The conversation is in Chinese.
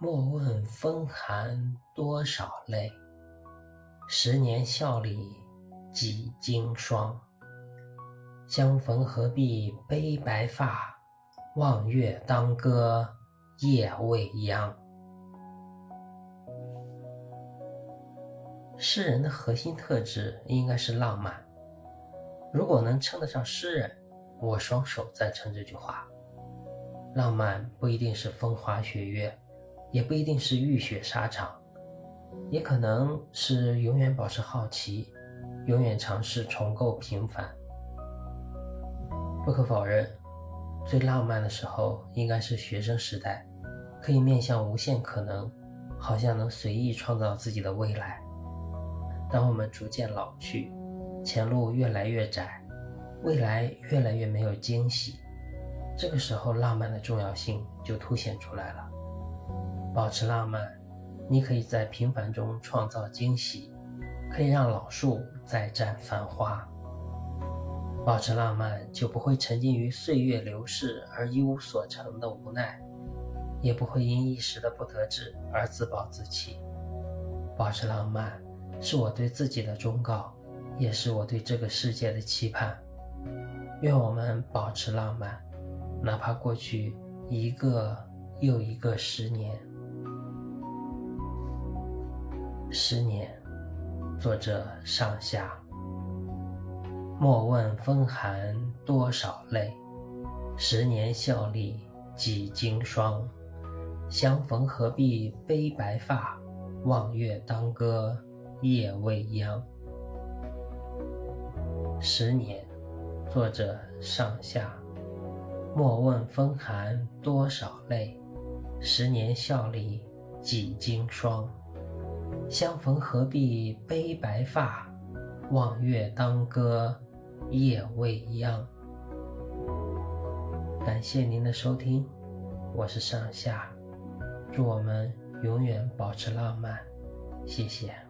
莫问风寒多少泪，十年笑里几经霜。相逢何必悲白发，望月当歌夜未央。诗人的核心特质应该是浪漫。如果能称得上诗人，我双手赞成这句话。浪漫不一定是风花雪月。也不一定是浴血沙场，也可能是永远保持好奇，永远尝试重构平凡。不可否认，最浪漫的时候应该是学生时代，可以面向无限可能，好像能随意创造自己的未来。当我们逐渐老去，前路越来越窄，未来越来越没有惊喜，这个时候浪漫的重要性就凸显出来了。保持浪漫，你可以在平凡中创造惊喜，可以让老树再绽繁花。保持浪漫，就不会沉浸于岁月流逝而一无所成的无奈，也不会因一时的不得志而自暴自弃。保持浪漫，是我对自己的忠告，也是我对这个世界的期盼。愿我们保持浪漫，哪怕过去一个又一个十年。十年，作者上下。莫问风寒多少泪，十年笑里几经霜。相逢何必悲白发，望月当歌夜未央。十年，作者上下。莫问风寒多少泪，十年笑里几经霜。相逢何必悲白发，望月当歌夜未央。感谢您的收听，我是上下，祝我们永远保持浪漫，谢谢。